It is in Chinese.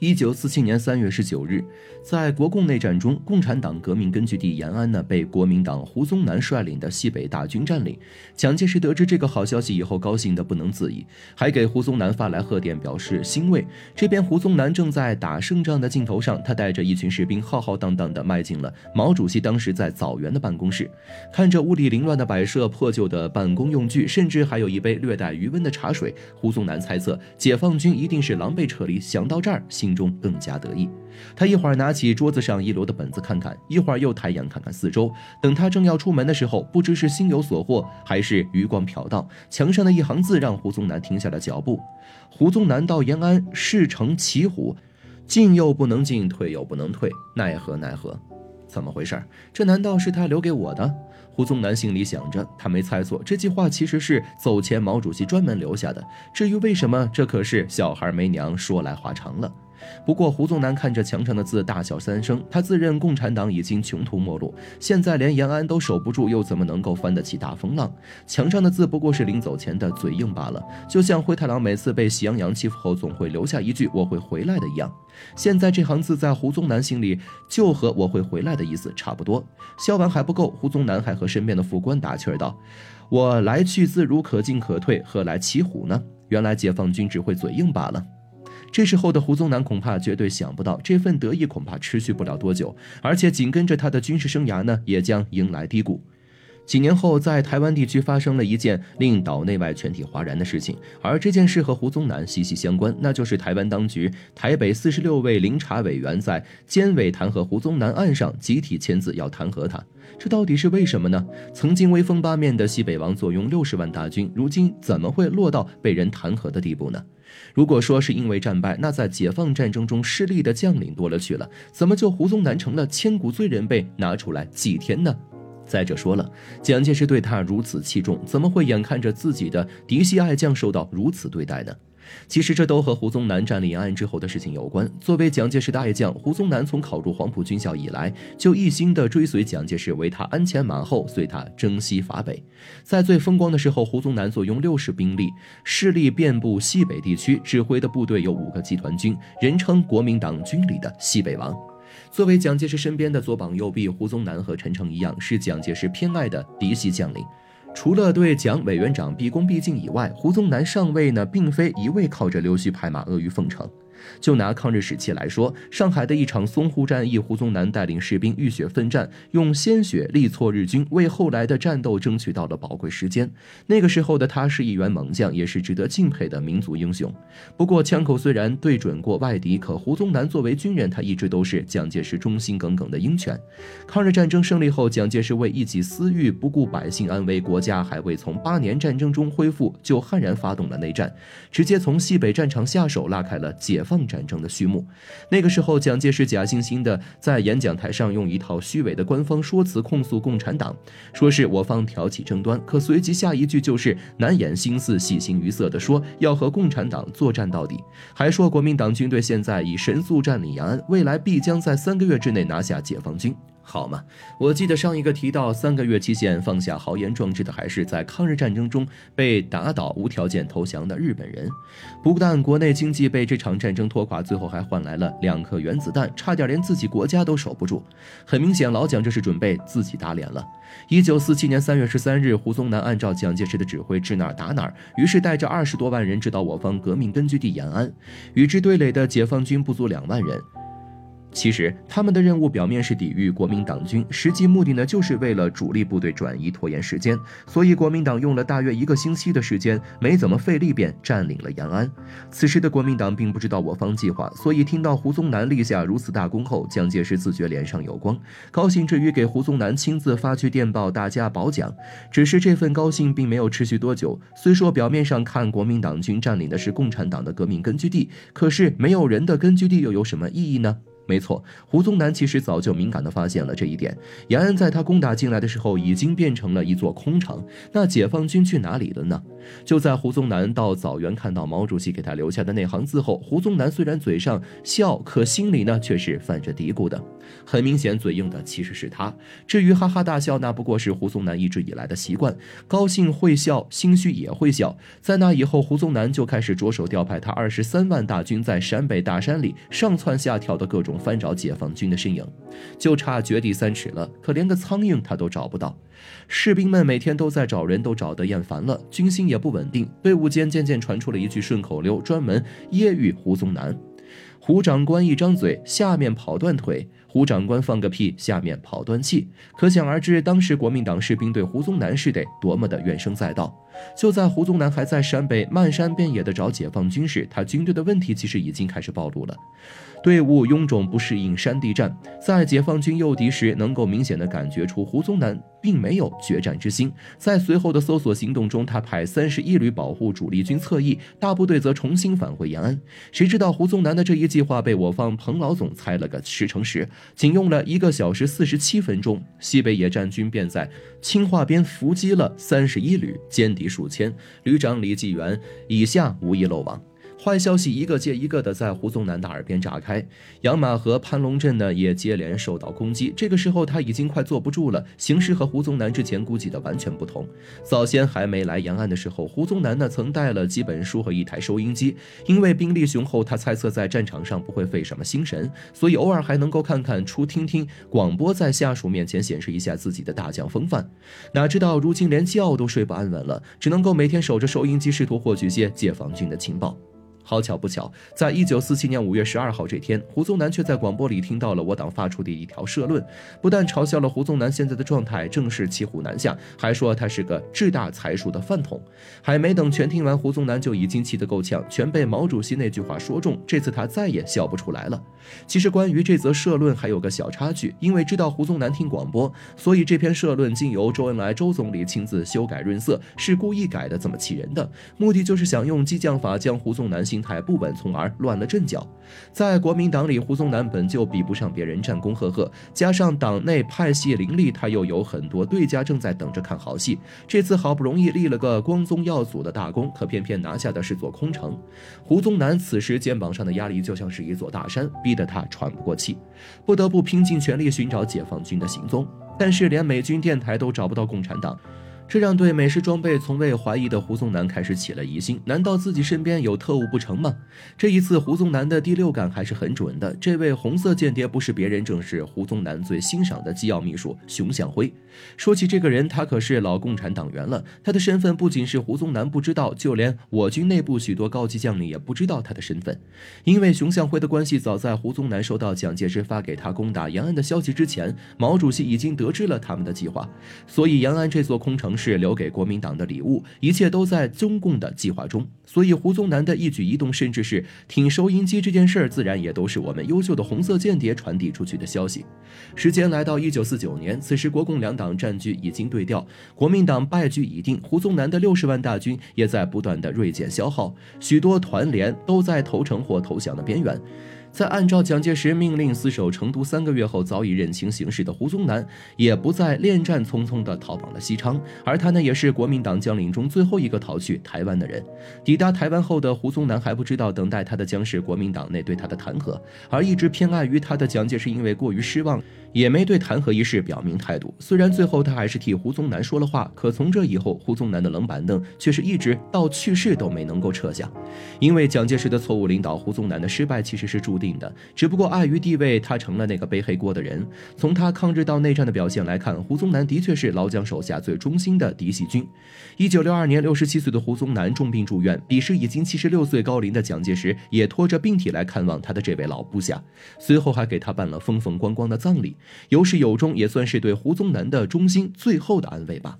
一九四七年三月十九日，在国共内战中，共产党革命根据地延安呢被国民党胡宗南率领的西北大军占领。蒋介石得知这个好消息以后，高兴得不能自已，还给胡宗南发来贺电，表示欣慰。这边胡宗南正在打胜仗的镜头上，他带着一群士兵浩浩荡荡地迈进了毛主席当时在枣园的办公室，看着屋里凌乱的摆设、破旧的办公用具，甚至还有一杯略带余温的茶水，胡宗南猜测解放军一定是狼狈撤离。想到这儿，心。心中更加得意，他一会儿拿起桌子上遗留的本子看看，一会儿又抬眼看看四周。等他正要出门的时候，不知是心有所获，还是余光瞟到墙上的一行字，让胡宗南停下了脚步。胡宗南到延安，事成骑虎，进又不能进，退又不能退，奈何奈何？怎么回事？这难道是他留给我的？胡宗南心里想着，他没猜错，这句话其实是走前毛主席专门留下的。至于为什么，这可是小孩没娘，说来话长了。不过，胡宗南看着墙上的字，大笑三声。他自认共产党已经穷途末路，现在连延安都守不住，又怎么能够翻得起大风浪？墙上的字不过是临走前的嘴硬罢了，就像灰太狼每次被喜羊羊欺负后，总会留下一句“我会回来的”一样。现在这行字在胡宗南心里，就和“我会回来的”意思差不多。笑完还不够，胡宗南还和身边的副官打趣道：“我来去自如，可进可退，何来骑虎呢？原来解放军只会嘴硬罢了。”这时候的胡宗南恐怕绝对想不到，这份得意恐怕持续不了多久，而且紧跟着他的军事生涯呢，也将迎来低谷。几年后，在台湾地区发生了一件令岛内外全体哗然的事情，而这件事和胡宗南息息相关，那就是台湾当局台北四十六位临查委员在监委弹劾胡宗南案上集体签字要弹劾他，这到底是为什么呢？曾经威风八面的西北王坐拥六十万大军，如今怎么会落到被人弹劾的地步呢？如果说是因为战败，那在解放战争中失利的将领多了去了，怎么就胡宗南成了千古罪人被拿出来祭天呢？再者说了，蒋介石对他如此器重，怎么会眼看着自己的嫡系爱将受到如此对待呢？其实这都和胡宗南占领延安之后的事情有关。作为蒋介石的爱将，胡宗南从考入黄埔军校以来，就一心的追随蒋介石，为他鞍前马后，随他征西伐北。在最风光的时候，胡宗南坐拥六十兵力，势力遍布西北地区，指挥的部队有五个集团军，人称国民党军里的西北王。作为蒋介石身边的左膀右臂，胡宗南和陈诚一样，是蒋介石偏爱的嫡系将领。除了对蒋委员长毕恭毕敬以外，胡宗南上位呢，并非一味靠着溜须拍马、阿谀奉承。就拿抗日时期来说，上海的一场淞沪战役，胡宗南带领士兵浴血奋战，用鲜血力挫日军，为后来的战斗争取到了宝贵时间。那个时候的他是一员猛将，也是值得敬佩的民族英雄。不过枪口虽然对准过外敌，可胡宗南作为军人，他一直都是蒋介石忠心耿耿的鹰犬。抗日战争胜利后，蒋介石为一己私欲，不顾百姓安危，国家还未从八年战争中恢复，就悍然发动了内战，直接从西北战场下手，拉开了解放。战争的序幕，那个时候，蒋介石假惺惺的在演讲台上用一套虚伪的官方说辞控诉共产党，说是我方挑起争端，可随即下一句就是难掩心思、喜形于色的说要和共产党作战到底，还说国民党军队现在已神速占领延安，未来必将在三个月之内拿下解放军。好嘛，我记得上一个提到三个月期限放下豪言壮志的，还是在抗日战争中被打倒、无条件投降的日本人。不但国内经济被这场战争拖垮，最后还换来了两颗原子弹，差点连自己国家都守不住。很明显，老蒋这是准备自己打脸了。一九四七年三月十三日，胡宗南按照蒋介石的指挥，指哪儿打哪儿，于是带着二十多万人直捣我方革命根据地延安，与之对垒的解放军不足两万人。其实他们的任务表面是抵御国民党军，实际目的呢，就是为了主力部队转移拖延时间。所以国民党用了大约一个星期的时间，没怎么费力便占领了延安。此时的国民党并不知道我方计划，所以听到胡宗南立下如此大功后，蒋介石自觉脸上有光，高兴之余给胡宗南亲自发去电报，大家褒奖。只是这份高兴并没有持续多久。虽说表面上看国民党军占领的是共产党的革命根据地，可是没有人的根据地又有什么意义呢？没错，胡宗南其实早就敏感地发现了这一点。延安在他攻打进来的时候，已经变成了一座空城。那解放军去哪里了呢？就在胡宗南到枣园看到毛主席给他留下的那行字后，胡宗南虽然嘴上笑，可心里呢却是泛着嘀咕的。很明显，嘴硬的其实是他。至于哈哈大笑，那不过是胡宗南一直以来的习惯，高兴会笑，心虚也会笑。在那以后，胡宗南就开始着手调派他二十三万大军在陕北大山里上窜下跳的各种翻找解放军的身影，就差掘地三尺了。可连个苍蝇他都找不到。士兵们每天都在找人，都找得厌烦了，军心也不稳定。队伍间渐渐传出了一句顺口溜，专门揶揄胡宗南：“胡长官一张嘴，下面跑断腿。”胡长官放个屁，下面跑断气，可想而知，当时国民党士兵对胡宗南是得多么的怨声载道。就在胡宗南还在陕北漫山遍野的找解放军时，他军队的问题其实已经开始暴露了。队伍臃肿，不适应山地战，在解放军诱敌时，能够明显的感觉出胡宗南并没有决战之心。在随后的搜索行动中，他派三十一旅保护主力军侧翼，大部队则重新返回延安。谁知道胡宗南的这一计划被我方彭老总猜了个十成十，仅用了一个小时四十七分钟，西北野战军便在青化边伏击了三十一旅，歼敌数千，旅长李继元以下无一漏网。坏消息一个接一个的在胡宗南的耳边炸开，杨马和潘龙镇呢也接连受到攻击。这个时候他已经快坐不住了，形势和胡宗南之前估计的完全不同。早先还没来延安的时候，胡宗南呢曾带了几本书和一台收音机，因为兵力雄厚，他猜测在战场上不会费什么心神，所以偶尔还能够看看出听听广播，在下属面前显示一下自己的大将风范。哪知道如今连觉都睡不安稳了，只能够每天守着收音机，试图获取些解放军的情报。好巧不巧，在一九四七年五月十二号这天，胡宗南却在广播里听到了我党发出的一条社论，不但嘲笑了胡宗南现在的状态正是骑虎难下，还说他是个志大才疏的饭桶。还没等全听完，胡宗南就已经气得够呛，全被毛主席那句话说中。这次他再也笑不出来了。其实关于这则社论还有个小插曲，因为知道胡宗南听广播，所以这篇社论经由周恩来周总理亲自修改润色，是故意改的这么气人的，目的就是想用激将法将胡宗南心态不稳，从而乱了阵脚。在国民党里，胡宗南本就比不上别人战功赫赫，加上党内派系林立，他又有很多对家正在等着看好戏。这次好不容易立了个光宗耀祖的大功，可偏偏拿下的是座空城。胡宗南此时肩膀上的压力就像是一座大山，逼。得他喘不过气，不得不拼尽全力寻找解放军的行踪，但是连美军电台都找不到共产党。这让对美式装备从未怀疑的胡宗南开始起了疑心，难道自己身边有特务不成吗？这一次，胡宗南的第六感还是很准的。这位红色间谍不是别人，正是胡宗南最欣赏的机要秘书熊向晖。说起这个人，他可是老共产党员了。他的身份不仅是胡宗南不知道，就连我军内部许多高级将领也不知道他的身份。因为熊向晖的关系，早在胡宗南收到蒋介石发给他攻打延安的消息之前，毛主席已经得知了他们的计划。所以，延安这座空城。是留给国民党的礼物，一切都在中共的计划中。所以胡宗南的一举一动，甚至是听收音机这件事儿，自然也都是我们优秀的红色间谍传递出去的消息。时间来到一九四九年，此时国共两党战局已经对调，国民党败局已定，胡宗南的六十万大军也在不断的锐减消耗，许多团连都在投诚或投降的边缘。在按照蒋介石命令死守成都三个月后，早已认清形势的胡宗南，也不再恋战匆匆地逃往了西昌，而他呢，也是国民党将领中最后一个逃去台湾的人。抵达台湾后的胡宗南还不知道，等待他的将是国民党内对他的弹劾，而一直偏爱于他的蒋介石因为过于失望。也没对弹劾一事表明态度。虽然最后他还是替胡宗南说了话，可从这以后，胡宗南的冷板凳却是一直到去世都没能够撤下。因为蒋介石的错误领导，胡宗南的失败其实是注定的。只不过碍于地位，他成了那个背黑锅的人。从他抗日到内战的表现来看，胡宗南的确是老蒋手下最忠心的嫡系军。一九六二年，六十七岁的胡宗南重病住院，彼时已经七十六岁高龄的蒋介石也拖着病体来看望他的这位老部下，随后还给他办了风风光光的葬礼。有始有终，也算是对胡宗南的忠心最后的安慰吧。